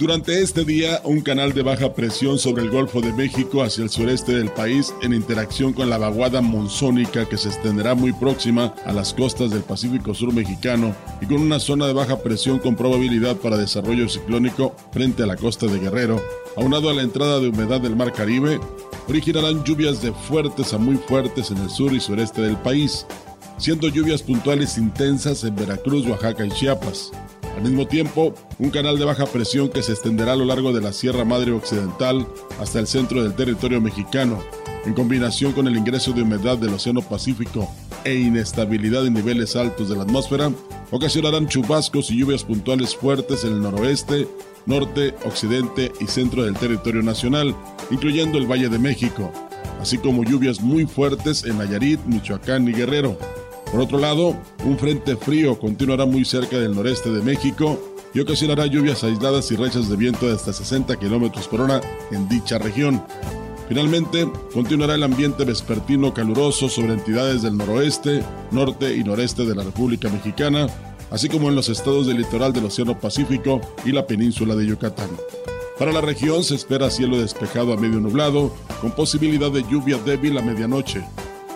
Durante este día, un canal de baja presión sobre el Golfo de México hacia el sureste del país, en interacción con la vaguada monzónica que se extenderá muy próxima a las costas del Pacífico Sur mexicano y con una zona de baja presión con probabilidad para desarrollo ciclónico frente a la costa de Guerrero, aunado a la entrada de humedad del Mar Caribe, originarán lluvias de fuertes a muy fuertes en el sur y sureste del país, siendo lluvias puntuales intensas en Veracruz, Oaxaca y Chiapas. Al mismo tiempo, un canal de baja presión que se extenderá a lo largo de la Sierra Madre Occidental hasta el centro del territorio mexicano, en combinación con el ingreso de humedad del Océano Pacífico e inestabilidad en niveles altos de la atmósfera, ocasionarán chubascos y lluvias puntuales fuertes en el noroeste, norte, occidente y centro del territorio nacional, incluyendo el Valle de México, así como lluvias muy fuertes en Nayarit, Michoacán y Guerrero. Por otro lado, un frente frío continuará muy cerca del noreste de México y ocasionará lluvias aisladas y rachas de viento de hasta 60 km por hora en dicha región. Finalmente, continuará el ambiente vespertino caluroso sobre entidades del noroeste, norte y noreste de la República Mexicana, así como en los estados del litoral del Océano Pacífico y la península de Yucatán. Para la región se espera cielo despejado a medio nublado, con posibilidad de lluvia débil a medianoche.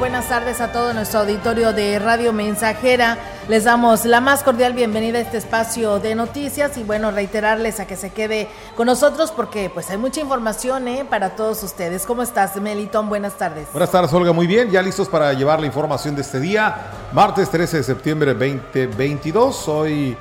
Buenas tardes a todo nuestro auditorio de Radio Mensajera. Les damos la más cordial bienvenida a este espacio de noticias y bueno, reiterarles a que se quede con nosotros porque pues hay mucha información ¿eh? para todos ustedes. ¿Cómo estás, Melitón? Buenas tardes. Buenas tardes, Olga. Muy bien, ya listos para llevar la información de este día, martes 13 de septiembre 2022. Hoy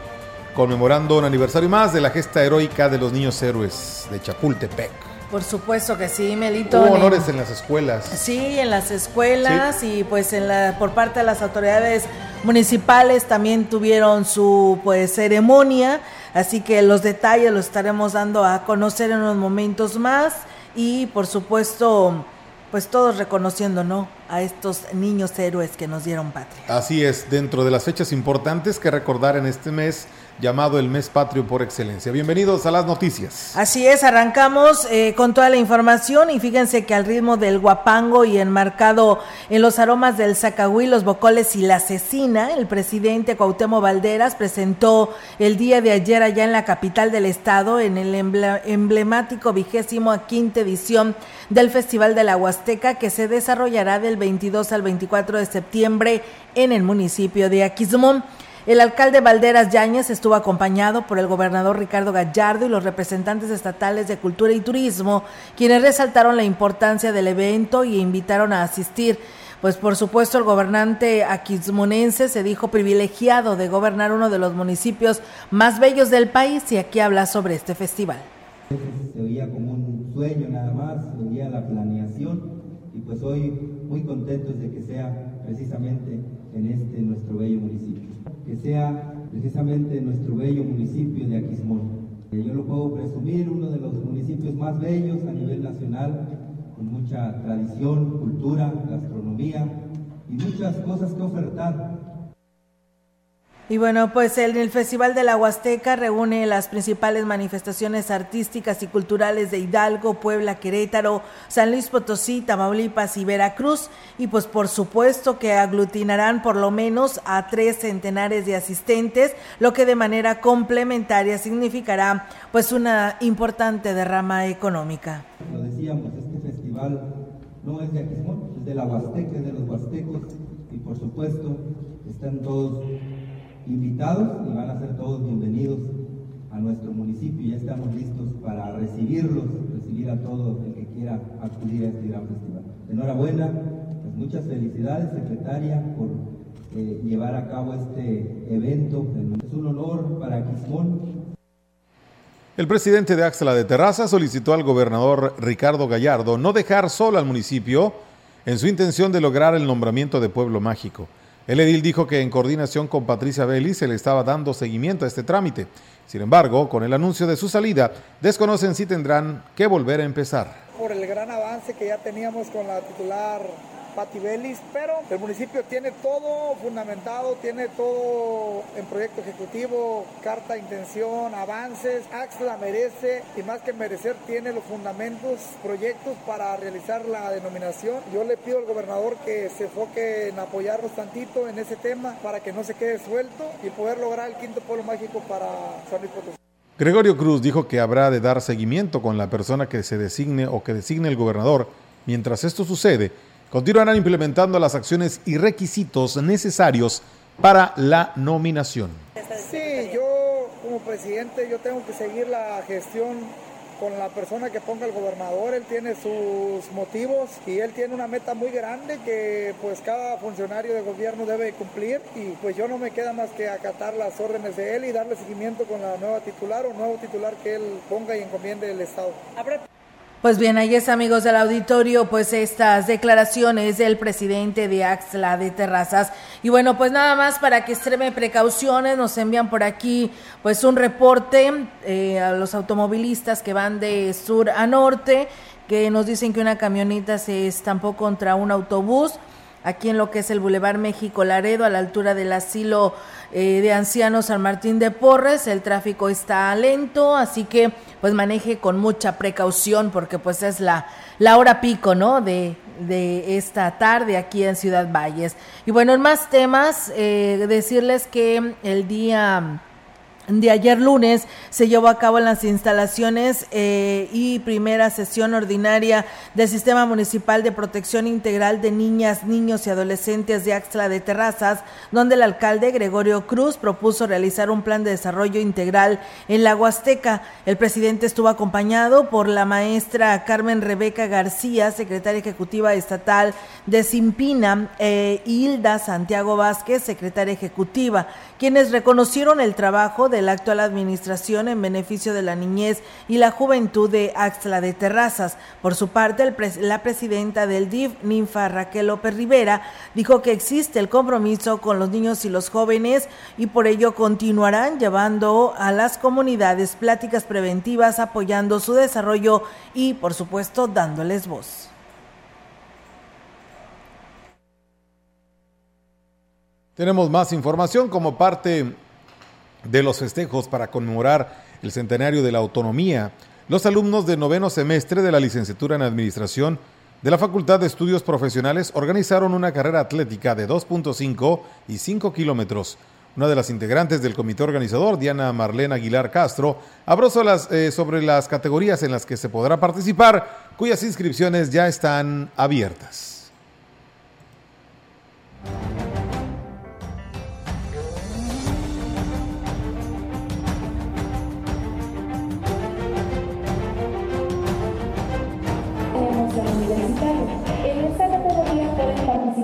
conmemorando un aniversario más de la gesta heroica de los niños héroes de Chapultepec. Por supuesto que sí, Melito. Hubo honores en las escuelas. Sí, en las escuelas y pues en la por parte de las autoridades municipales también tuvieron su pues ceremonia, así que los detalles los estaremos dando a conocer en unos momentos más y por supuesto pues todos reconociendo, ¿no? A estos niños héroes que nos dieron patria. Así es, dentro de las fechas importantes que recordar en este mes, llamado el mes patrio por excelencia. Bienvenidos a las noticias. Así es, arrancamos eh, con toda la información y fíjense que al ritmo del guapango y enmarcado en los aromas del zacahuí, los bocoles y la cecina, el presidente Cuauhtémoc Valderas presentó el día de ayer allá en la capital del estado en el emblemático vigésimo quinta edición del Festival de la Huasteca que se desarrollará del 22 al 24 de septiembre en el municipio de Aquismón. El alcalde Valderas Yáñez estuvo acompañado por el gobernador Ricardo Gallardo y los representantes estatales de Cultura y Turismo, quienes resaltaron la importancia del evento y invitaron a asistir. Pues por supuesto el gobernante aquismonense se dijo privilegiado de gobernar uno de los municipios más bellos del país y aquí habla sobre este festival. Se veía como un sueño nada más, se veía la planeación y pues hoy muy contentos de que sea precisamente en este nuestro bello municipio que sea precisamente nuestro bello municipio de Aquismón. Yo lo puedo presumir, uno de los municipios más bellos a nivel nacional, con mucha tradición, cultura, gastronomía y muchas cosas que ofertar y bueno, pues el, Festival de la Huasteca reúne las principales manifestaciones artísticas y culturales de Hidalgo, Puebla, Querétaro, San Luis Potosí, Tamaulipas y Veracruz. Y pues por supuesto que aglutinarán por lo menos a tres centenares de asistentes, lo que de manera complementaria significará pues una importante derrama económica. Lo decíamos, este festival no es de Aquismón, es de la Huasteca, es de los huastecos y por supuesto están todos invitados y van a ser todos bienvenidos a nuestro municipio. Ya estamos listos para recibirlos, recibir a todo el que quiera acudir a este gran festival. Enhorabuena, pues muchas felicidades, secretaria, por eh, llevar a cabo este evento. Es un honor para Quismón. El presidente de Axla de Terraza solicitó al gobernador Ricardo Gallardo no dejar solo al municipio en su intención de lograr el nombramiento de pueblo mágico. El edil dijo que en coordinación con Patricia Belli se le estaba dando seguimiento a este trámite. Sin embargo, con el anuncio de su salida, desconocen si tendrán que volver a empezar. Por el gran avance que ya teníamos con la titular Pati pero el municipio tiene todo fundamentado, tiene todo en proyecto ejecutivo, carta intención, avances. Axla merece y más que merecer tiene los fundamentos, proyectos para realizar la denominación. Yo le pido al gobernador que se enfoque en apoyarnos tantito en ese tema para que no se quede suelto y poder lograr el quinto pueblo mágico para San Luis Potosí. Gregorio Cruz dijo que habrá de dar seguimiento con la persona que se designe o que designe el gobernador. Mientras esto sucede, continuarán implementando las acciones y requisitos necesarios para la nominación. Sí, yo como presidente yo tengo que seguir la gestión con la persona que ponga el gobernador, él tiene sus motivos y él tiene una meta muy grande que pues cada funcionario de gobierno debe cumplir y pues yo no me queda más que acatar las órdenes de él y darle seguimiento con la nueva titular o nuevo titular que él ponga y encomiende el Estado. Pues bien, ahí es amigos del auditorio, pues estas declaraciones del presidente de Axla de Terrazas. Y bueno, pues nada más para que extreme precauciones, nos envían por aquí pues un reporte eh, a los automovilistas que van de sur a norte, que nos dicen que una camioneta se estampó contra un autobús aquí en lo que es el Boulevard México Laredo, a la altura del asilo eh, de ancianos San Martín de Porres. El tráfico está lento, así que pues maneje con mucha precaución porque pues es la, la hora pico, ¿no? De, de esta tarde aquí en Ciudad Valles. Y bueno, en más temas, eh, decirles que el día de ayer lunes se llevó a cabo en las instalaciones eh, y primera sesión ordinaria del Sistema Municipal de Protección Integral de Niñas, Niños y Adolescentes de Axtla de Terrazas, donde el alcalde Gregorio Cruz propuso realizar un plan de desarrollo integral en la Huasteca. El presidente estuvo acompañado por la maestra Carmen Rebeca García, secretaria ejecutiva estatal de Simpina, eh, Hilda Santiago Vázquez, secretaria ejecutiva, quienes reconocieron el trabajo de la actual administración en beneficio de la niñez y la juventud de Axla de Terrazas. Por su parte, la presidenta del DIF, Ninfa Raquel López Rivera, dijo que existe el compromiso con los niños y los jóvenes y por ello continuarán llevando a las comunidades pláticas preventivas, apoyando su desarrollo y, por supuesto, dándoles voz. Tenemos más información como parte de los festejos para conmemorar el centenario de la autonomía, los alumnos de noveno semestre de la licenciatura en Administración de la Facultad de Estudios Profesionales organizaron una carrera atlética de 2.5 y 5 kilómetros. Una de las integrantes del comité organizador, Diana Marlene Aguilar Castro, habló eh, sobre las categorías en las que se podrá participar, cuyas inscripciones ya están abiertas.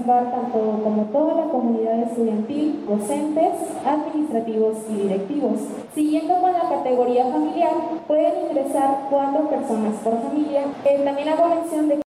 Tanto como toda la comunidad estudiantil, docentes, administrativos y directivos. Siguiendo con la categoría familiar, pueden ingresar cuatro personas por familia. Eh, también hago mención de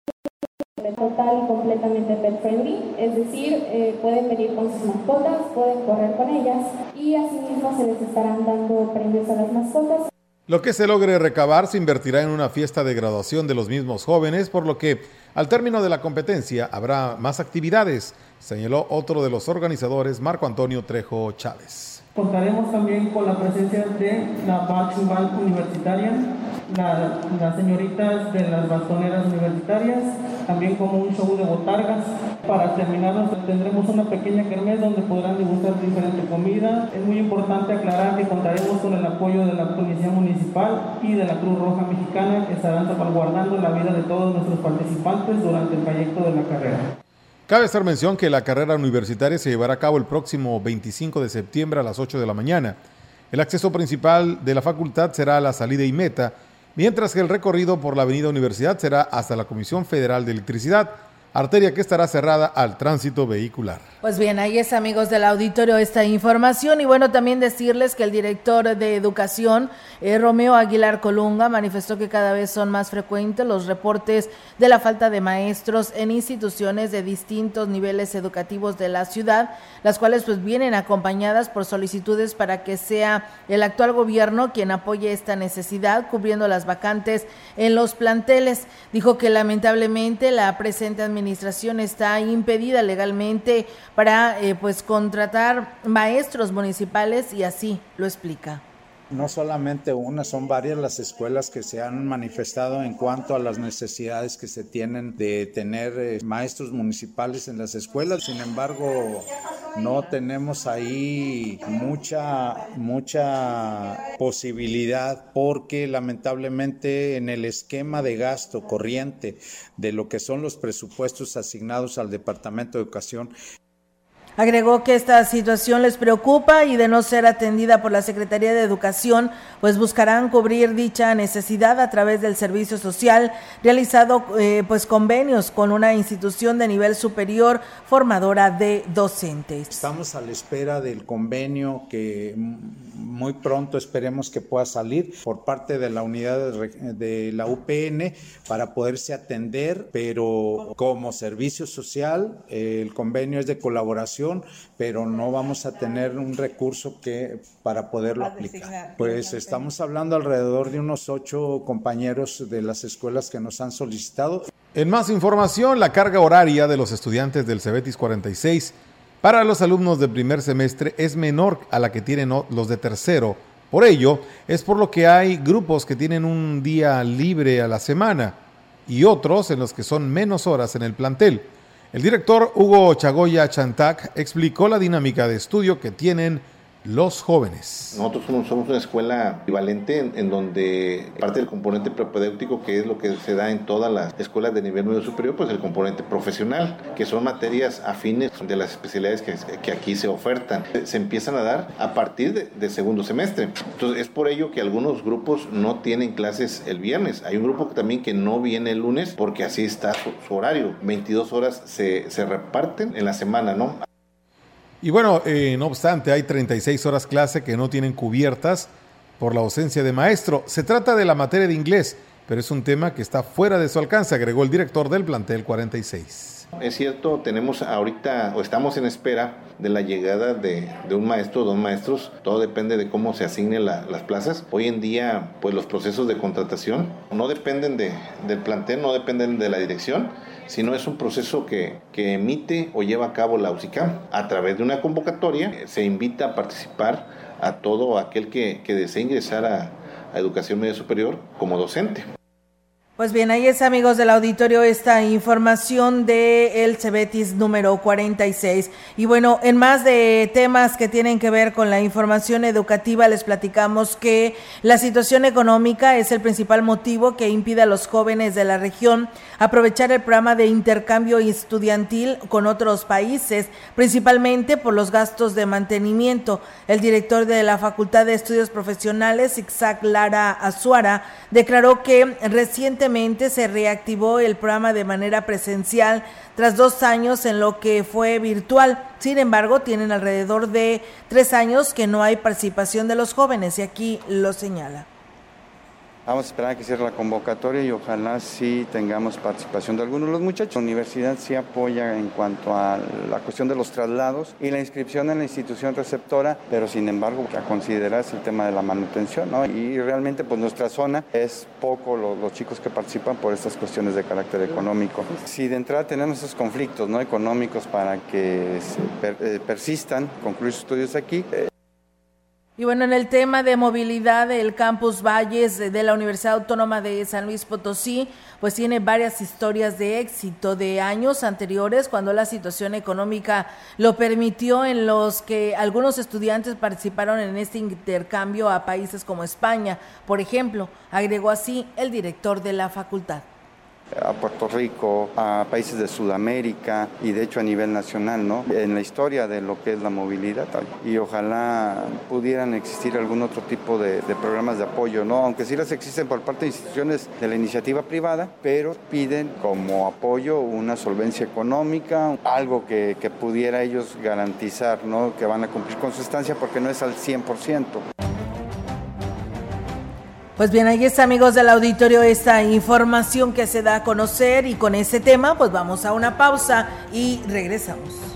total y completamente pet friendly, es decir, eh, pueden venir con sus mascotas, pueden correr con ellas y asimismo se les estarán dando premios a las mascotas. Lo que se logre recabar se invertirá en una fiesta de graduación de los mismos jóvenes, por lo que al término de la competencia habrá más actividades, señaló otro de los organizadores, Marco Antonio Trejo Chávez. Contaremos también con la presencia de la Bachubal Universitaria, las señoritas de las bastoneras universitarias, también como un show de botargas. Para terminar, tendremos una pequeña kermés donde podrán degustar diferente comida. Es muy importante aclarar que contaremos con el apoyo de la Policía Municipal y de la Cruz Roja Mexicana que estarán salvaguardando la vida de todos nuestros participantes durante el trayecto de la carrera. Cabe hacer mención que la carrera universitaria se llevará a cabo el próximo 25 de septiembre a las 8 de la mañana. El acceso principal de la facultad será a la salida y meta, mientras que el recorrido por la avenida Universidad será hasta la Comisión Federal de Electricidad, arteria que estará cerrada al tránsito vehicular. Pues bien, ahí es amigos del auditorio esta información y bueno, también decirles que el director de educación, eh, Romeo Aguilar Colunga, manifestó que cada vez son más frecuentes los reportes de la falta de maestros en instituciones de distintos niveles educativos de la ciudad, las cuales pues vienen acompañadas por solicitudes para que sea el actual gobierno quien apoye esta necesidad, cubriendo las vacantes en los planteles. Dijo que lamentablemente la presente administración administración está impedida legalmente para eh, pues contratar maestros municipales y así lo explica. No solamente una, son varias las escuelas que se han manifestado en cuanto a las necesidades que se tienen de tener eh, maestros municipales en las escuelas. Sin embargo, no tenemos ahí mucha, mucha posibilidad porque lamentablemente en el esquema de gasto corriente de lo que son los presupuestos asignados al Departamento de Educación, Agregó que esta situación les preocupa y de no ser atendida por la Secretaría de Educación, pues buscarán cubrir dicha necesidad a través del servicio social, realizado eh, pues convenios con una institución de nivel superior formadora de docentes. Estamos a la espera del convenio que muy pronto esperemos que pueda salir por parte de la unidad de la UPN para poderse atender, pero como servicio social el convenio es de colaboración, pero no vamos a tener un recurso que para poderlo aplicar. Pues estamos hablando alrededor de unos ocho compañeros de las escuelas que nos han solicitado. En más información, la carga horaria de los estudiantes del Cebetis 46 para los alumnos de primer semestre es menor a la que tienen los de tercero. Por ello, es por lo que hay grupos que tienen un día libre a la semana y otros en los que son menos horas en el plantel. El director Hugo Chagoya Chantac explicó la dinámica de estudio que tienen los jóvenes. Nosotros somos, una escuela equivalente en, donde parte del componente propedéutico, que es lo que se da en todas las escuelas de nivel medio superior, pues el componente profesional, que son materias afines de las especialidades que, aquí se ofertan. Se empiezan a dar a partir de, segundo semestre. Entonces es por ello que algunos grupos no tienen clases el viernes. Hay un grupo también que no viene el lunes porque así está su, su horario. 22 horas se, se reparten en la semana, ¿no? Y bueno, eh, no obstante, hay 36 horas clase que no tienen cubiertas por la ausencia de maestro. Se trata de la materia de inglés, pero es un tema que está fuera de su alcance, agregó el director del plantel 46. Es cierto, tenemos ahorita o estamos en espera de la llegada de, un maestro o dos maestros. Todo depende de cómo se asignen las plazas. Hoy en día, pues los procesos de contratación no dependen de, del plantel, no dependen de la dirección, sino es un proceso que, emite o lleva a cabo la UCICAM. A través de una convocatoria se invita a participar a todo aquel que, que desee ingresar a, a educación media superior como docente. Pues bien, ahí es amigos del auditorio esta información de el Cebetis número 46. Y bueno, en más de temas que tienen que ver con la información educativa, les platicamos que la situación económica es el principal motivo que impide a los jóvenes de la región aprovechar el programa de intercambio estudiantil con otros países, principalmente por los gastos de mantenimiento. El director de la Facultad de Estudios Profesionales, Isaac Lara Azuara, declaró que recientemente se reactivó el programa de manera presencial tras dos años en lo que fue virtual. Sin embargo, tienen alrededor de tres años que no hay participación de los jóvenes y aquí lo señala. Vamos a esperar a que cierre la convocatoria y ojalá sí tengamos participación de algunos de los muchachos. La universidad sí apoya en cuanto a la cuestión de los traslados y la inscripción en la institución receptora, pero sin embargo a considerar el tema de la manutención, ¿no? Y realmente pues nuestra zona es poco los, chicos que participan por estas cuestiones de carácter económico. Si de entrada tenemos esos conflictos no económicos para que per, eh, persistan, concluir sus estudios aquí, eh, y bueno, en el tema de movilidad, el campus Valles de la Universidad Autónoma de San Luis Potosí, pues tiene varias historias de éxito de años anteriores, cuando la situación económica lo permitió, en los que algunos estudiantes participaron en este intercambio a países como España, por ejemplo, agregó así el director de la facultad a Puerto Rico, a países de Sudamérica y de hecho a nivel nacional, ¿no? En la historia de lo que es la movilidad. Y ojalá pudieran existir algún otro tipo de, programas de apoyo, ¿no? Aunque sí las existen por parte de instituciones de la iniciativa privada, pero piden como apoyo una solvencia económica, algo que, que pudiera ellos garantizar, ¿no? Que van a cumplir con su estancia porque no es al 100%. Pues bien, ahí está, amigos del auditorio, esta información que se da a conocer y con ese tema, pues vamos a una pausa y regresamos.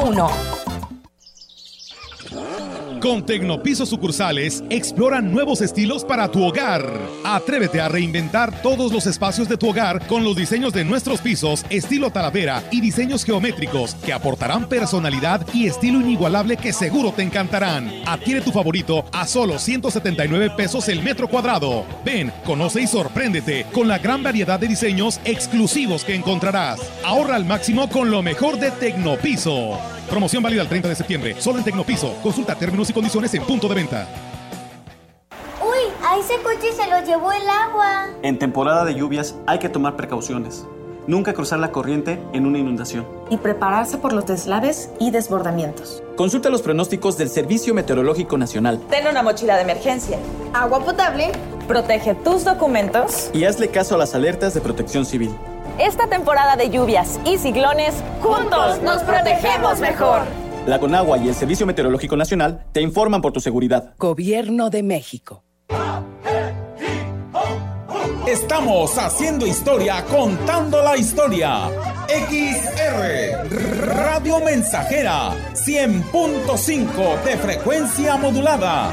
1. Con Tecnopiso sucursales, explora nuevos estilos para tu hogar. Atrévete a reinventar todos los espacios de tu hogar con los diseños de nuestros pisos, estilo talavera y diseños geométricos que aportarán personalidad y estilo inigualable que seguro te encantarán. Adquiere tu favorito a solo 179 pesos el metro cuadrado. Ven, conoce y sorpréndete con la gran variedad de diseños exclusivos que encontrarás. Ahorra al máximo con lo mejor de Tecnopiso. Promoción válida el 30 de septiembre, solo en Tecnopiso. Consulta términos y condiciones en punto de venta. Uy, a ese coche se lo llevó el agua. En temporada de lluvias hay que tomar precauciones. Nunca cruzar la corriente en una inundación. Y prepararse por los deslaves y desbordamientos. Consulta los pronósticos del Servicio Meteorológico Nacional. Ten una mochila de emergencia. Agua potable. Protege tus documentos. Y hazle caso a las alertas de protección civil. Esta temporada de lluvias y ciclones, juntos nos protegemos mejor. La Conagua y el Servicio Meteorológico Nacional te informan por tu seguridad. Gobierno de México. Estamos haciendo historia, contando la historia. XR Radio Mensajera 100.5 de frecuencia modulada.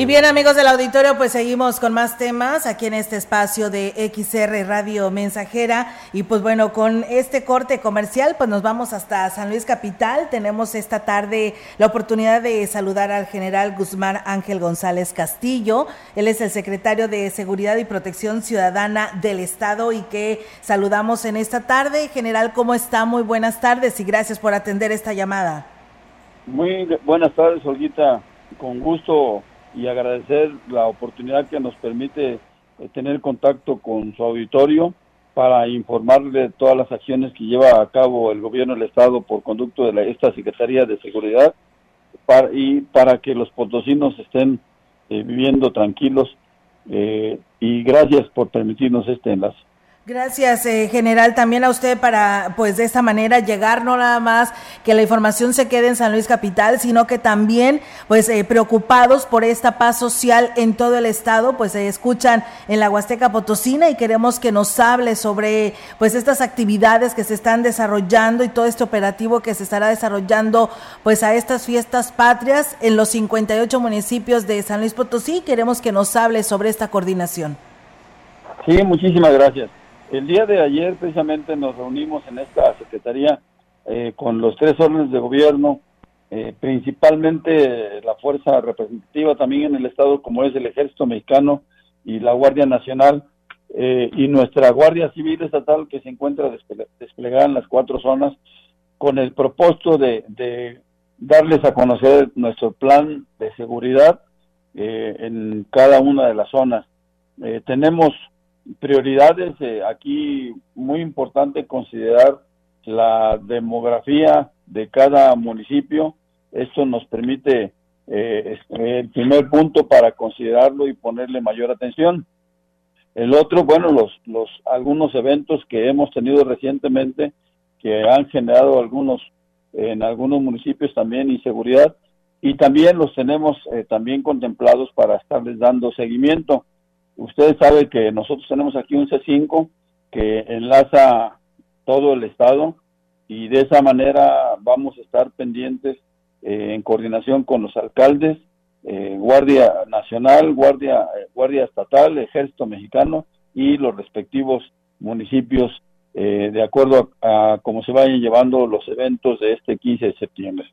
Y bien amigos del auditorio, pues seguimos con más temas aquí en este espacio de XR Radio Mensajera y pues bueno, con este corte comercial pues nos vamos hasta San Luis Capital. Tenemos esta tarde la oportunidad de saludar al general Guzmán Ángel González Castillo. Él es el secretario de Seguridad y Protección Ciudadana del Estado y que saludamos en esta tarde. General, ¿cómo está? Muy buenas tardes y gracias por atender esta llamada. Muy buenas tardes, Olguita. Con gusto y agradecer la oportunidad que nos permite eh, tener contacto con su auditorio para informarle de todas las acciones que lleva a cabo el gobierno del estado por conducto de la, esta Secretaría de Seguridad y para que los potosinos estén eh, viviendo tranquilos eh, y gracias por permitirnos este enlace. Gracias, eh, general, también a usted para, pues, de esta manera llegar no nada más que la información se quede en San Luis Capital, sino que también, pues, eh, preocupados por esta paz social en todo el estado, pues, se escuchan en la Huasteca Potosina y queremos que nos hable sobre, pues, estas actividades que se están desarrollando y todo este operativo que se estará desarrollando, pues, a estas fiestas patrias en los 58 municipios de San Luis Potosí. Queremos que nos hable sobre esta coordinación. Sí, muchísimas gracias. El día de ayer precisamente nos reunimos en esta secretaría eh, con los tres órdenes de gobierno, eh, principalmente la fuerza representativa también en el estado como es el Ejército Mexicano y la Guardia Nacional eh, y nuestra Guardia Civil Estatal que se encuentra desplegada en las cuatro zonas con el propósito de, de darles a conocer nuestro plan de seguridad en cada una de las zonas. tenemos prioridades, eh, aquí muy importante considerar la demografía de cada municipio. Esto nos permite eh, el primer punto para considerarlo y ponerle mayor atención. El otro, bueno, los, los algunos eventos que hemos tenido recientemente que han generado algunos en algunos municipios también inseguridad y también los tenemos eh, también contemplados para estarles dando seguimiento. Ustedes saben que nosotros tenemos aquí un C5 que enlaza todo el estado y de esa manera vamos a estar pendientes eh, en coordinación con los alcaldes, eh, Guardia Nacional, Guardia, eh, Guardia Estatal, Ejército Mexicano y los respectivos municipios de acuerdo a, a cómo se vayan llevando los eventos de este 15 de septiembre.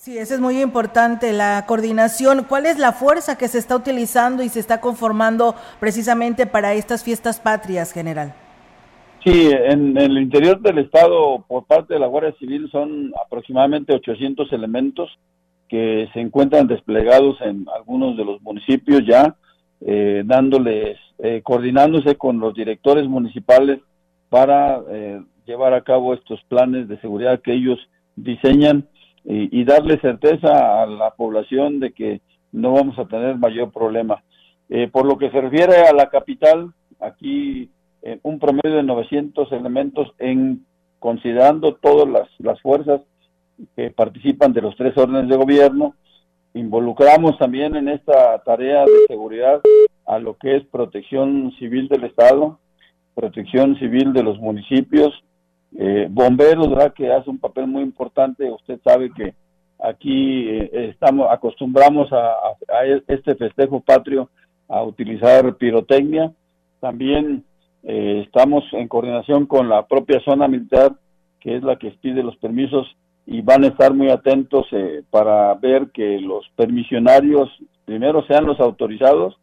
Sí, eso es muy importante, la coordinación. ¿Cuál es la fuerza que se está utilizando y se está conformando precisamente para estas fiestas patrias, general? Sí, en, el interior del Estado, por parte de la Guardia Civil, son aproximadamente 800 elementos que se encuentran desplegados en algunos de los municipios ya, eh, dándoles, eh, coordinándose con los directores municipales para eh, llevar a cabo estos planes de seguridad que ellos diseñan y, darle certeza a la población de que no vamos a tener mayor problema. Eh, por lo que se refiere a la capital, aquí eh, un promedio de 900 elementos en considerando todas las, las fuerzas que participan de los tres órdenes de gobierno. Involucramos también en esta tarea de seguridad a lo que es protección civil del Estado, protección civil de los municipios, eh, bomberos, ¿verdad? Que hace un papel muy importante. Usted sabe que aquí eh, estamos acostumbramos a, este festejo patrio a utilizar pirotecnia. También eh, estamos en coordinación con la propia zona militar, que es la que pide los permisos y van a estar muy atentos eh, para ver que los permisionarios primero sean los autorizados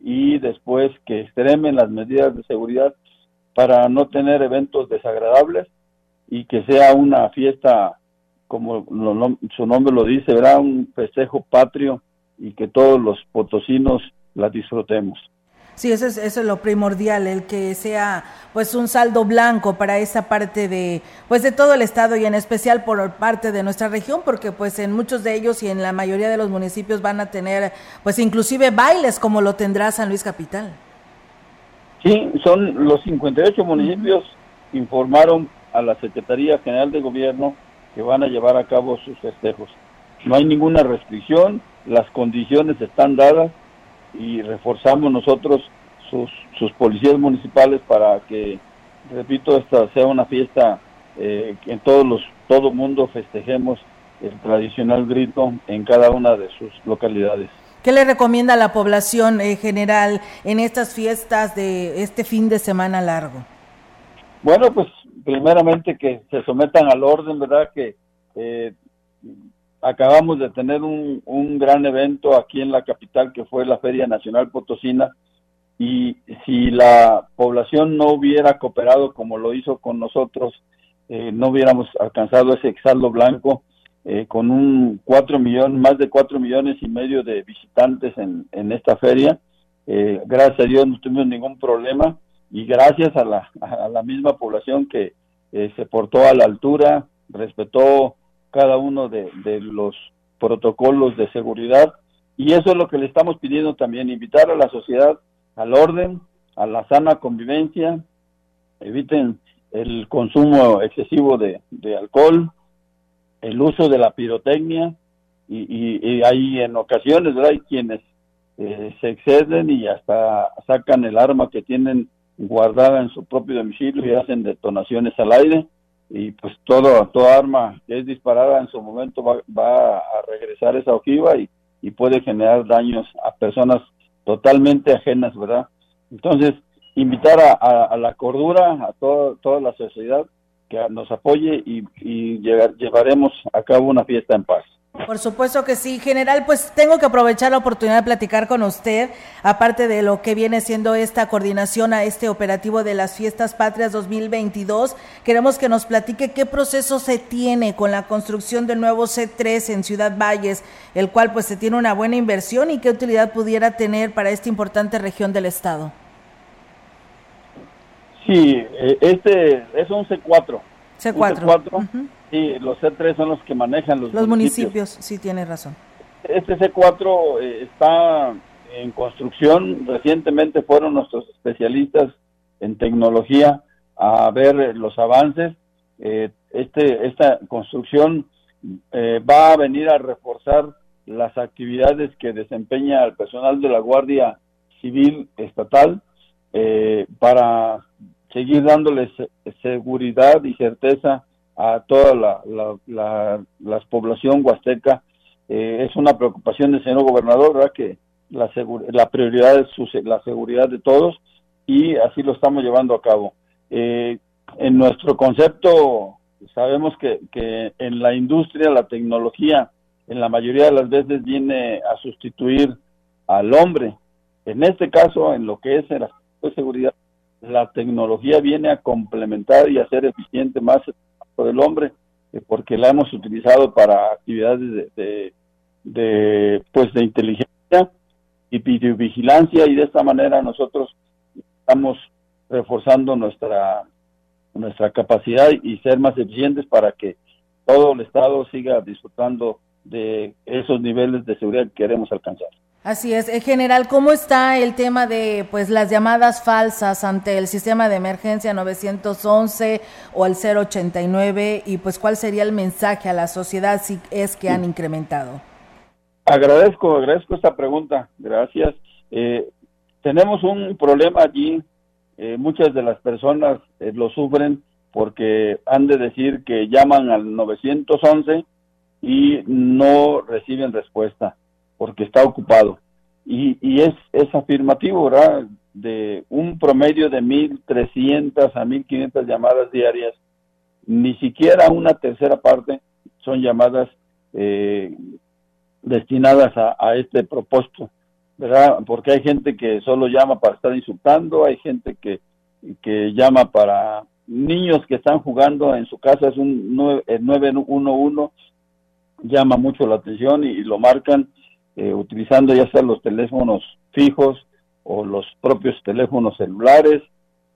y después que extremen las medidas de seguridad para no tener eventos desagradables y que sea una fiesta, como su nombre lo dice, ¿verdad? Un festejo patrio y que todos los potosinos la disfrutemos. Sí, eso es, eso es lo primordial, el que sea pues un saldo blanco para esa parte de pues de todo el estado y en especial por parte de nuestra región, porque pues en muchos de ellos y en la mayoría de los municipios van a tener pues inclusive bailes como lo tendrá San Luis Capital. Sí, son los 58 municipios informaron a la Secretaría General de Gobierno que van a llevar a cabo sus festejos. No hay ninguna restricción, las condiciones están dadas y reforzamos nosotros sus, sus policías municipales para que, repito, esta sea una fiesta eh, que en todos los, todo mundo festejemos el tradicional grito en cada una de sus localidades. ¿Qué le recomienda a la población eh, general en estas fiestas de este fin de semana largo? Bueno, pues primeramente que se sometan al orden, ¿verdad? Que eh, acabamos de tener un, un gran evento aquí en la capital que fue la Feria Nacional Potosina y si la población no hubiera cooperado como lo hizo con nosotros, eh, no hubiéramos alcanzado ese exaldo blanco eh, con un cuatro millones, más de cuatro millones y medio de visitantes en, en esta feria. Eh, gracias a Dios no tuvimos ningún problema y gracias a la, a la misma población que se portó a la altura, respetó cada uno de, de los protocolos de seguridad y eso es lo que le estamos pidiendo también, invitar a la sociedad al orden, a la sana convivencia, eviten el consumo excesivo de, alcohol, el uso de la pirotecnia y, hay en ocasiones hay quienes eh, se exceden y hasta sacan el arma que tienen guardada en su propio domicilio y hacen detonaciones al aire y pues todo toda arma que es disparada en su momento va, va a regresar esa ojiva y, y puede generar daños a personas totalmente ajenas, ¿verdad? Entonces, invitar a, la cordura, a toda la sociedad que nos apoye y, y llevaremos a cabo una fiesta en paz. Por supuesto que sí, general, pues tengo que aprovechar la oportunidad de platicar con usted, aparte de lo que viene siendo esta coordinación a este operativo de las Fiestas Patrias 2022. Queremos que nos platique qué proceso se tiene con la construcción del nuevo C3 en Ciudad Valles, el cual pues se tiene una buena inversión y qué utilidad pudiera tener para esta importante región del estado. Sí, eh, este es un C4. C4. C4 Sí, los C3 son los que manejan los, los municipios. sí, tiene razón. Este C4 eh, está en construcción. Recientemente fueron nuestros especialistas en tecnología a ver los avances. Eh, este, esta construcción eh, va a venir a reforzar las actividades que desempeña el personal de la Guardia Civil Estatal para seguir dándoles seguridad y certeza a toda la, la, población huasteca. Eh, es una preocupación del señor gobernador, ¿verdad? Que la, la prioridad es la seguridad de todos y así lo estamos llevando a cabo. Eh, en nuestro concepto, sabemos que, que en la industria, la tecnología, en la mayoría de las veces viene a sustituir al hombre. En este caso, en lo que es de seguridad, la tecnología viene a complementar y a ser eficiente más del hombre, eh, porque la hemos utilizado para actividades de, de, pues de inteligencia y vigilancia y de esta manera nosotros estamos reforzando nuestra nuestra capacidad y ser más eficientes para que todo el estado siga disfrutando de esos niveles de seguridad que queremos alcanzar. Así es, en general, ¿cómo está el tema de pues las llamadas falsas ante el sistema de emergencia 911 o el 089 y pues cuál sería el mensaje a la sociedad si es que han incrementado? Agradezco, agradezco esta pregunta, gracias. Eh, tenemos un problema allí, eh, muchas de las personas eh, lo sufren porque han de decir que llaman al 911 y no reciben respuesta porque está ocupado. Y, y es, es afirmativo, ¿verdad? De un promedio de 1.300 a 1.500 llamadas diarias, ni siquiera una tercera parte son llamadas eh, destinadas a, a, este propósito, ¿verdad? Porque hay gente que solo llama para estar insultando, hay gente que, que llama para niños que están jugando en su casa, es un 911, llama mucho la atención y lo marcan eh, utilizando ya sea los teléfonos fijos o los propios teléfonos celulares.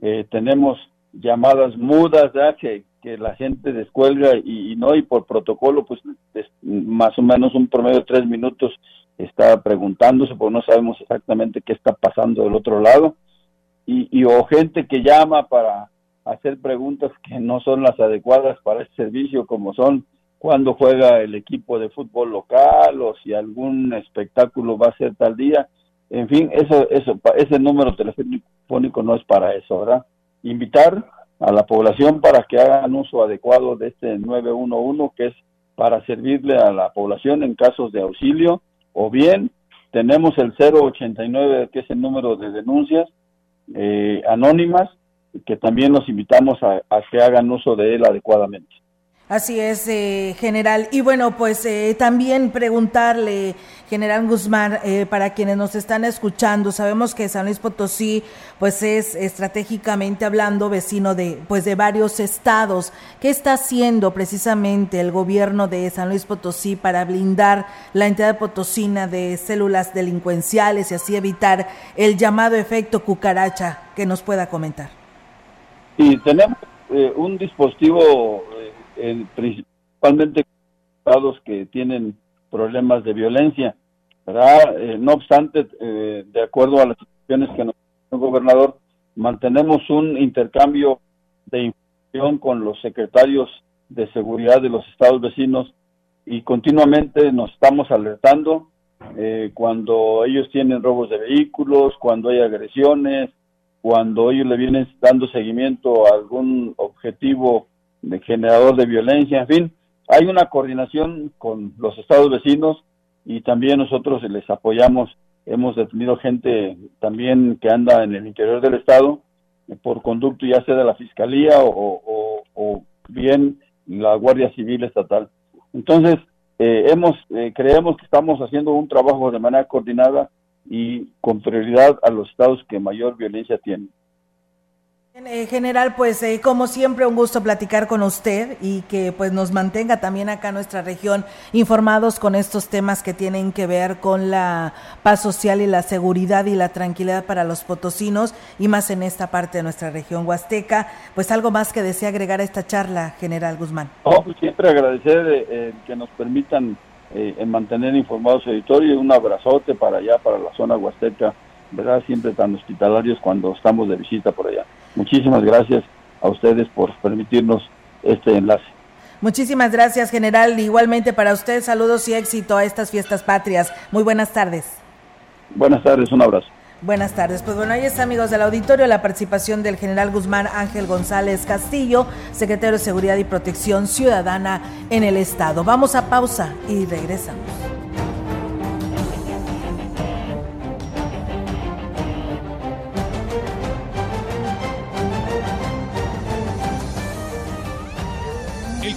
Eh, tenemos llamadas mudas que, que la gente descuelga y, no, y por protocolo, pues más o menos un promedio de tres minutos está preguntándose, porque no sabemos exactamente qué está pasando del otro lado. Y, y o gente que llama para hacer preguntas que no son las adecuadas para ese servicio, como son cuándo juega el equipo de fútbol local o si algún espectáculo va a ser tal día. En fin, eso, eso, ese número telefónico no es para eso, ¿verdad? Invitar a la población para que hagan uso adecuado de este 911 que es para servirle a la población en casos de auxilio o bien tenemos el 089 que es el número de denuncias eh, anónimas que también los invitamos a que hagan uso de él adecuadamente. Así es, eh, general. Y bueno, pues eh, también preguntarle, general Guzmán, eh, para quienes nos están escuchando, sabemos que San Luis Potosí, pues es estratégicamente hablando vecino de, pues de varios estados. ¿Qué está haciendo precisamente el gobierno de San Luis Potosí para blindar la entidad potosina de células delincuenciales y así evitar el llamado efecto cucaracha que nos pueda comentar? Sí, tenemos un dispositivo principalmente estados que tienen problemas de violencia. ¿verdad? Eh, no obstante, eh, de acuerdo a las instrucciones que nos dio el gobernador, mantenemos un intercambio de información con los secretarios de seguridad de los estados vecinos y continuamente nos estamos alertando eh, cuando ellos tienen robos de vehículos, cuando hay agresiones, cuando ellos le vienen dando seguimiento a algún objetivo de generador de violencia, en fin, hay una coordinación con los estados vecinos y también nosotros les apoyamos. Hemos detenido gente también que anda en el interior del estado eh, por conducto ya sea de la fiscalía o, bien la Guardia Civil Estatal. Entonces, eh, hemos eh, creemos que estamos haciendo un trabajo de manera coordinada y con prioridad a los estados que mayor violencia tienen. En general, pues eh, como siempre un gusto platicar con usted y que pues nos mantenga también acá nuestra región informados con estos temas que tienen que ver con la paz social y la seguridad y la tranquilidad para los potosinos y más en esta parte de nuestra región huasteca. Pues algo más que desea agregar a esta charla, General Guzmán. Oh, pues siempre agradecer eh, que nos permitan eh, mantener informados su editorio y un abrazote para allá, para la zona huasteca, ¿verdad? Siempre tan hospitalarios cuando estamos de visita por allá. Muchísimas gracias a ustedes por permitirnos este enlace. Muchísimas gracias, general. Igualmente para usted, saludos y éxito a estas fiestas patrias. Muy buenas tardes. Buenas tardes, un abrazo. Buenas tardes. Pues bueno, ahí está, amigos del auditorio, la participación del general Guzmán Ángel González Castillo, secretario de Seguridad y Protección Ciudadana en el Estado. Vamos a pausa y regresamos.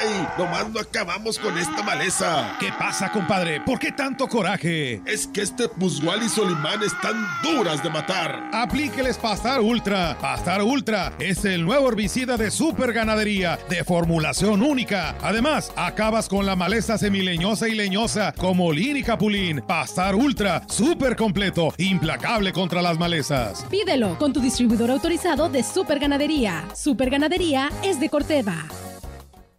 ¡Ay! Nomás no acabamos con esta maleza. ¿Qué pasa, compadre? ¿Por qué tanto coraje? Es que este Pusgual y Solimán están duras de matar. Aplíqueles Pastar Ultra. Pastar Ultra es el nuevo herbicida de super ganadería, de formulación única. Además, acabas con la maleza semileñosa y leñosa como lin y capulín. Pastar Ultra, súper completo, implacable contra las malezas. Pídelo con tu distribuidor autorizado de Super Ganadería. Super Ganadería es de Corteva.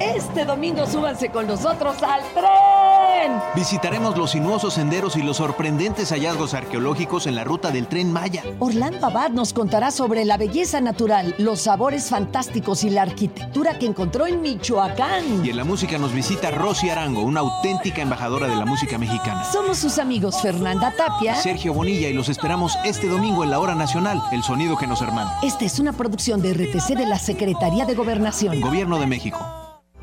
Este domingo súbanse con nosotros al tren. Visitaremos los sinuosos senderos y los sorprendentes hallazgos arqueológicos en la ruta del tren Maya. Orlando Abad nos contará sobre la belleza natural, los sabores fantásticos y la arquitectura que encontró en Michoacán. Y en la música nos visita Rosy Arango, una auténtica embajadora de la música mexicana. Somos sus amigos Fernanda Tapia, Sergio Bonilla y los esperamos este domingo en la hora nacional, el sonido que nos hermana. Esta es una producción de RTC de la Secretaría de Gobernación. Gobierno de México.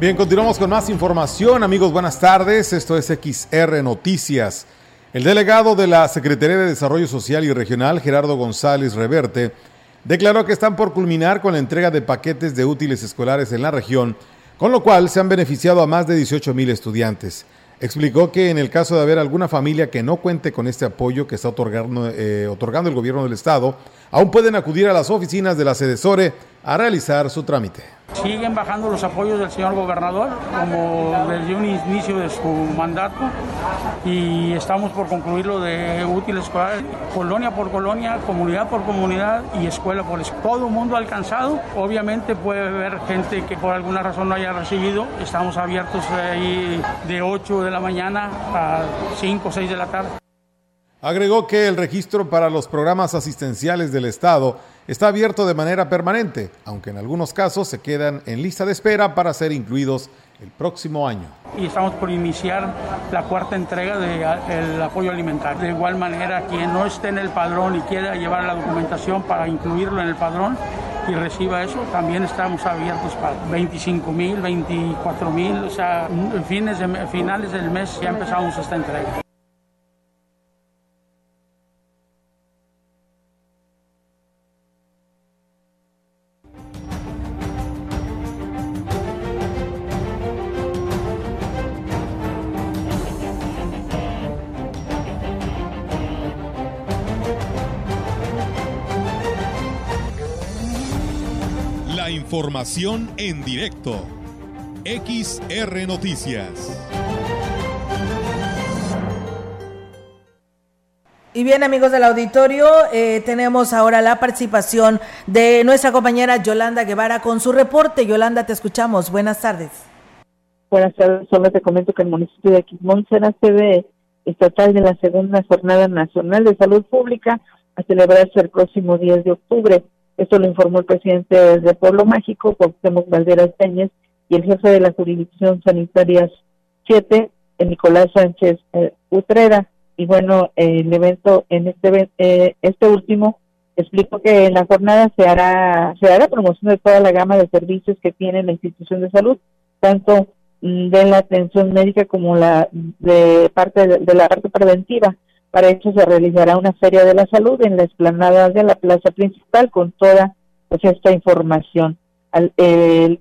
Bien, continuamos con más información. Amigos, buenas tardes. Esto es XR Noticias. El delegado de la Secretaría de Desarrollo Social y Regional, Gerardo González Reverte, declaró que están por culminar con la entrega de paquetes de útiles escolares en la región, con lo cual se han beneficiado a más de 18 mil estudiantes. Explicó que en el caso de haber alguna familia que no cuente con este apoyo que está otorgando, eh, otorgando el gobierno del estado, aún pueden acudir a las oficinas de la Sedesore a realizar su trámite. Siguen bajando los apoyos del señor gobernador, como desde un inicio de su mandato, y estamos por concluir lo de útiles escolares, colonia por colonia, comunidad por comunidad y escuela por escuela. Todo el mundo alcanzado, obviamente puede haber gente que por alguna razón no haya recibido, estamos abiertos ahí de 8 de la mañana a 5 o 6 de la tarde. Agregó que el registro para los programas asistenciales del Estado está abierto de manera permanente, aunque en algunos casos se quedan en lista de espera para ser incluidos el próximo año. Y estamos por iniciar la cuarta entrega del apoyo alimentario. De igual manera, quien no esté en el padrón y quiera llevar la documentación para incluirlo en el padrón y reciba eso, también estamos abiertos para 25 mil, 24 mil, o sea, fines de, finales del mes ya empezamos esta entrega. Información en directo. XR Noticias. Y bien, amigos del auditorio, eh, tenemos ahora la participación de nuestra compañera Yolanda Guevara con su reporte. Yolanda, te escuchamos. Buenas tardes. Buenas tardes. Solo te comento que el municipio de Quismón será sede estatal de la segunda Jornada Nacional de Salud Pública a celebrarse el próximo 10 de octubre. Esto lo informó el presidente de Pueblo Mágico, Cuauhtémoc Valderas Peñez, y el jefe de la jurisdicción sanitaria 7, Nicolás Sánchez eh, Utrera. Y bueno, eh, el evento en este eh, este último explicó que en la jornada se hará se hará promoción de toda la gama de servicios que tiene la institución de salud, tanto mm, de la atención médica como la de parte de la parte preventiva. Para ello se realizará una feria de la salud en la explanada de la plaza principal con toda pues, esta información. Al,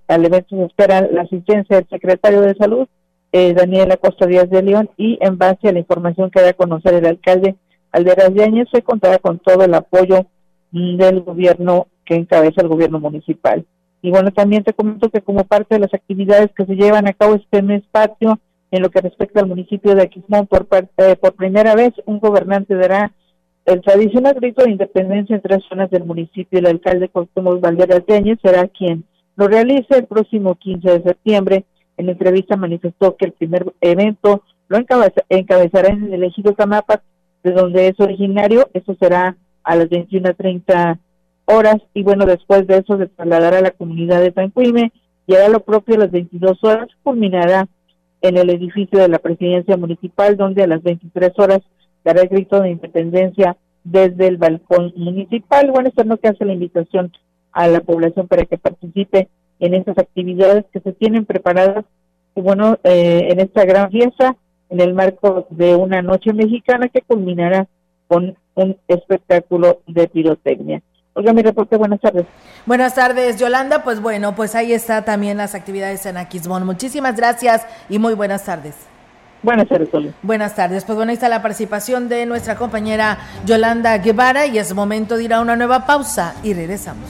al evento se espera la asistencia del secretario de salud, eh, Daniel Acosta Díaz de León, y en base a la información que da a conocer el alcalde, Alderas Yáñez se contará con todo el apoyo del gobierno que encabeza el gobierno municipal. Y bueno, también te comento que como parte de las actividades que se llevan a cabo este mes patio, en lo que respecta al municipio de Aquismón, por, parte, por primera vez un gobernante dará el tradicional grito de independencia en tres zonas del municipio. El alcalde Cuauhtémoc Valderas Yáñez será quien lo realice el próximo 15 de septiembre. En la entrevista manifestó que el primer evento lo encabezará en el ejido Camapa, de donde es originario. Eso será a las 21.30 horas y bueno, después de eso se trasladará a la comunidad de Tancuime y hará lo propio a las 22 horas, culminará en el edificio de la presidencia municipal, donde a las 23 horas dará el grito de independencia desde el balcón municipal. Bueno, esto no que hace la invitación a la población para que participe en estas actividades que se tienen preparadas, bueno, eh, en esta gran fiesta, en el marco de una noche mexicana que culminará con un espectáculo de pirotecnia. Oiga, mi reporte, buenas tardes. Buenas tardes, Yolanda. Pues bueno, pues ahí está también las actividades en Aquismón. Muchísimas gracias y muy buenas tardes. Buenas tardes, Buenas tardes. Pues bueno, ahí está la participación de nuestra compañera Yolanda Guevara y es momento de ir a una nueva pausa y regresamos.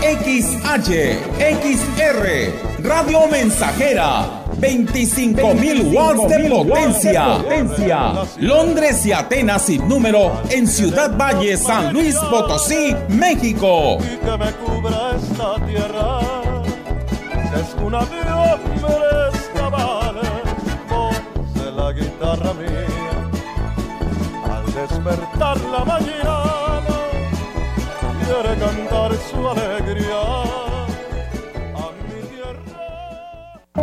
XH, XR, Radio Mensajera, 25.000 watts de potencia. Londres y Atenas sin número en Ciudad Valle, San Luis Potosí, México. Y que me cubra esta tierra, que es una voz de la guitarra mía. Al despertar la mañana quiere cantar su alegría.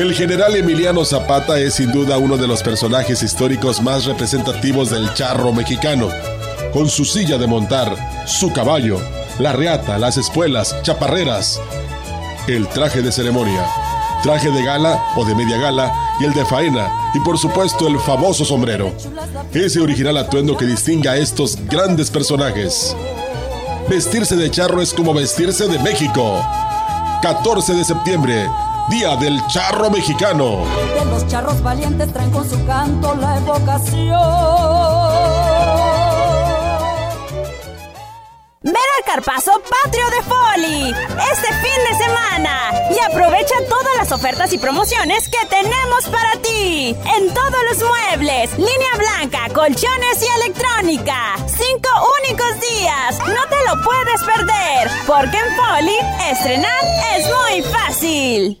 El general Emiliano Zapata es sin duda uno de los personajes históricos más representativos del charro mexicano. Con su silla de montar, su caballo, la reata, las espuelas, chaparreras, el traje de ceremonia, traje de gala o de media gala y el de faena y por supuesto el famoso sombrero. Ese original atuendo que distingue a estos grandes personajes. Vestirse de charro es como vestirse de México. 14 de septiembre, Día del Charro Mexicano. De los charros valientes traen con su canto la evocación. Ven al Carpazo Patrio de Foli este fin de semana y aprovecha todas las ofertas y promociones que tenemos para ti en todos los muebles, línea blanca, colchones y electrónica. Cinco únicos días, no te lo puedes perder, porque en Foli estrenar es muy fácil.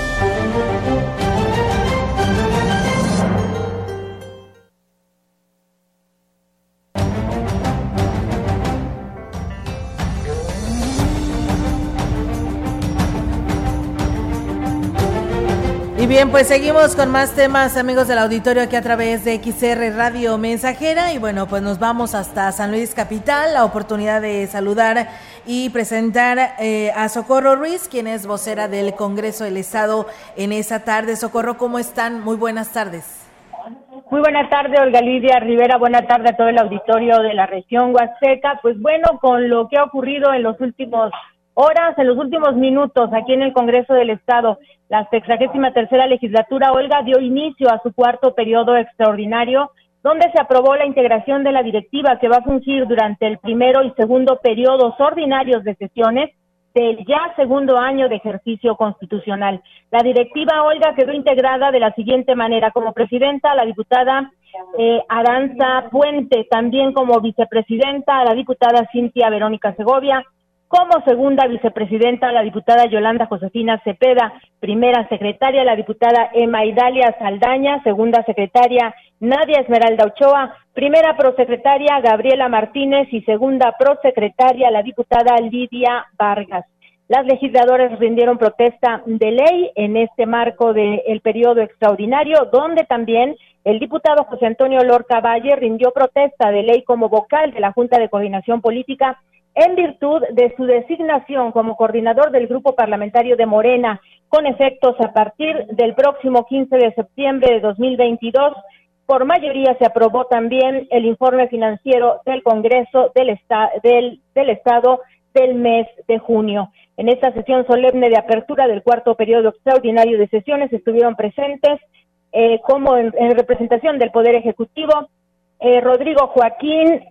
Bien, pues seguimos con más temas, amigos del auditorio, aquí a través de XR Radio Mensajera. Y bueno, pues nos vamos hasta San Luis Capital, la oportunidad de saludar y presentar eh, a Socorro Ruiz, quien es vocera del Congreso del Estado en esa tarde. Socorro, ¿cómo están? Muy buenas tardes. Muy buena tarde, Olga Lidia Rivera. Buena tarde a todo el auditorio de la región Huasteca. Pues bueno, con lo que ha ocurrido en los últimos horas, en los últimos minutos aquí en el Congreso del Estado, la sexagésima tercera legislatura, Olga dio inicio a su cuarto periodo extraordinario, donde se aprobó la integración de la directiva que va a fungir durante el primero y segundo periodos ordinarios de sesiones del ya segundo año de ejercicio constitucional. La directiva Olga quedó integrada de la siguiente manera, como presidenta la diputada eh, Aranza Puente, también como vicepresidenta la diputada Cintia Verónica Segovia, como segunda vicepresidenta la diputada Yolanda Josefina Cepeda, primera secretaria la diputada Emma Idalia Saldaña, segunda secretaria Nadia Esmeralda Ochoa, primera prosecretaria Gabriela Martínez. Y segunda prosecretaria la diputada Lidia Vargas. Las legisladoras rindieron protesta de ley en este marco del periodo extraordinario, donde también el diputado José Antonio Lorca Valle rindió protesta de ley como vocal de la Junta de Coordinación Política en virtud de su designación como coordinador del grupo parlamentario de Morena, con efectos a partir del próximo 15 de septiembre de 2022. Por mayoría se aprobó también el informe financiero del Congreso del, del, Estado del mes de junio. En esta sesión solemne de apertura del cuarto periodo extraordinario de sesiones estuvieron presentes eh, como en, representación del Poder Ejecutivo eh, Rodrigo Joaquín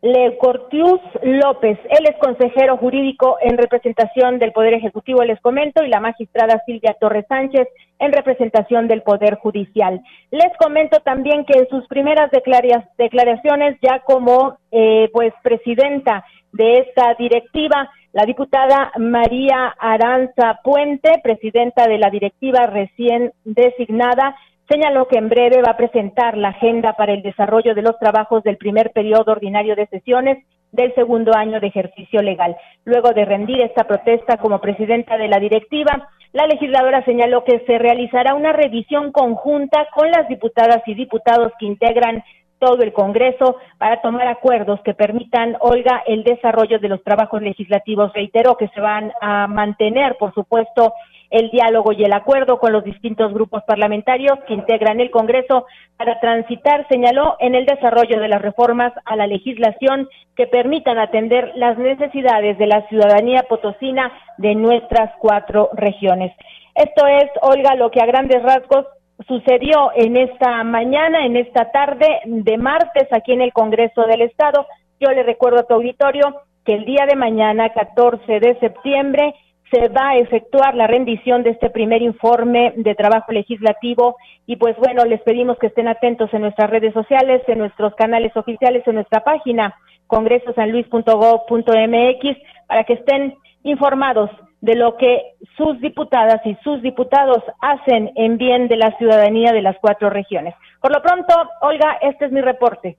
le Cortius López, él es consejero jurídico en representación del Poder Ejecutivo, les comento, y la magistrada Silvia Torres Sánchez en representación del Poder Judicial. Les comento también que en sus primeras declaraciones ya como eh, pues presidenta de esta directiva, la diputada María Aranza Puente, presidenta de la directiva recién designada, señaló que en breve va a presentar la agenda para el desarrollo de los trabajos del primer periodo ordinario de sesiones del segundo año de ejercicio legal. Luego de rendir esta protesta como presidenta de la directiva, la legisladora señaló que se realizará una revisión conjunta con las diputadas y diputados que integran todo el Congreso para tomar acuerdos que permitan, Olga, el desarrollo de los trabajos legislativos. Reiteró que se van a mantener, por supuesto, el diálogo y el acuerdo con los distintos grupos parlamentarios que integran el Congreso para transitar, señaló, en el desarrollo de las reformas a la legislación que permitan atender las necesidades de la ciudadanía potosina de nuestras cuatro regiones. Esto es, Olga, lo que a grandes rasgos sucedió en esta mañana, en esta tarde de martes aquí en el Congreso del Estado. Yo le recuerdo a tu auditorio que el día de mañana, 14 de septiembre, se va a efectuar la rendición de este primer informe de trabajo legislativo y pues bueno, les pedimos que estén atentos en nuestras redes sociales, en nuestros canales oficiales, en nuestra página congresosanluis.gov.mx para que estén informados de lo que sus diputadas y sus diputados hacen en bien de la ciudadanía de las cuatro regiones. Por lo pronto, Olga, este es mi reporte.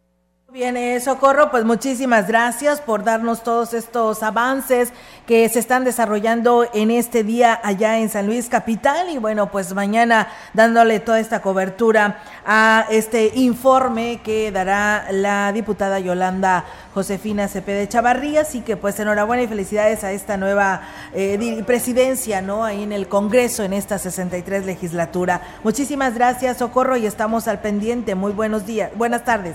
Bien, Socorro, pues muchísimas gracias por darnos todos estos avances que se están desarrollando en este día allá en San Luis Capital y bueno, pues mañana dándole toda esta cobertura a este informe que dará la diputada Yolanda Josefina Cepeda Chavarría, así que pues enhorabuena y felicidades a esta nueva eh, presidencia, ¿no? Ahí en el Congreso en esta 63 legislatura. Muchísimas gracias, Socorro, y estamos al pendiente. Muy buenos días, buenas tardes.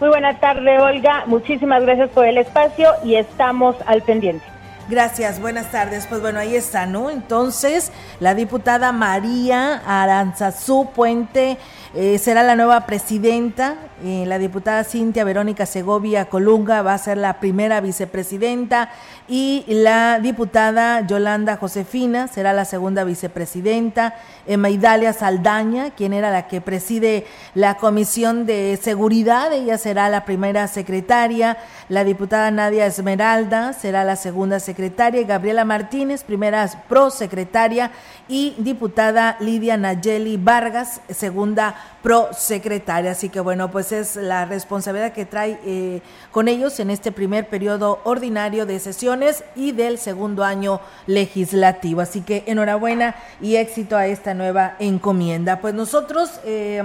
Muy buena tarde, Olga. Muchísimas gracias por el espacio y estamos al pendiente. Gracias, buenas tardes. Pues bueno, ahí está, ¿no? Entonces, la diputada María Aranzazú Puente eh, será la nueva presidenta. Eh, la diputada Cintia Verónica Segovia Colunga va a ser la primera vicepresidenta y la diputada Yolanda Josefina será la segunda vicepresidenta. Emma Idalia Saldaña, quien era la que preside la Comisión de Seguridad, ella será la primera secretaria. La diputada Nadia Esmeralda será la segunda secretaria. Gabriela Martínez, primera prosecretaria. Y diputada Lidia Nayeli Vargas, segunda prosecretaria. Así que bueno, pues es la responsabilidad que trae eh, con ellos en este primer periodo ordinario de sesiones y del segundo año legislativo. Así que enhorabuena y éxito a esta nueva encomienda. Pues nosotros... Eh,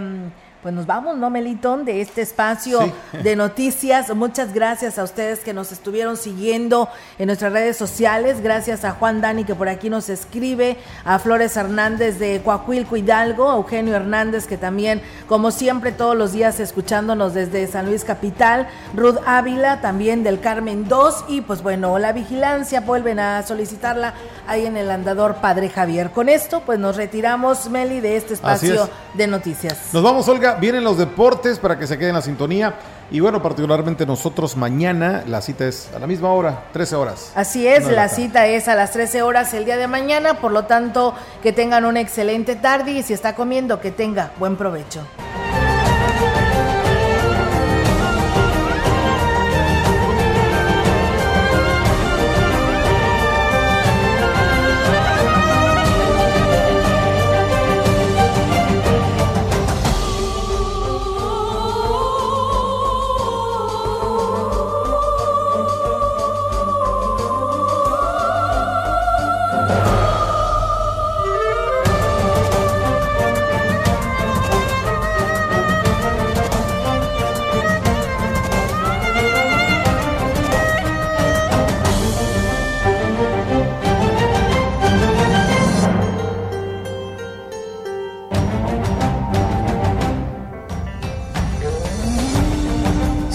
pues nos vamos, ¿no, Melitón? De este espacio de noticias. Muchas gracias a ustedes que nos estuvieron siguiendo en nuestras redes sociales. Gracias a Juan Dani que por aquí nos escribe, a Flores Hernández de Coahuilco Hidalgo, a Eugenio Hernández que también, como siempre, todos los días escuchándonos desde San Luis Capital, Ruth Ávila también del Carmen 2 y pues bueno, la vigilancia vuelven a solicitarla ahí en el andador Padre Javier. Con esto, pues nos retiramos, Meli, de este espacio de noticias. Nos vamos, Olga vienen los deportes para que se queden en la sintonía. Y bueno, particularmente nosotros mañana, la cita es a la misma hora, 13 horas. Así es, la cita es a las 13 horas el día de mañana, por lo tanto, que tengan una excelente tarde y si está comiendo, que tenga buen provecho.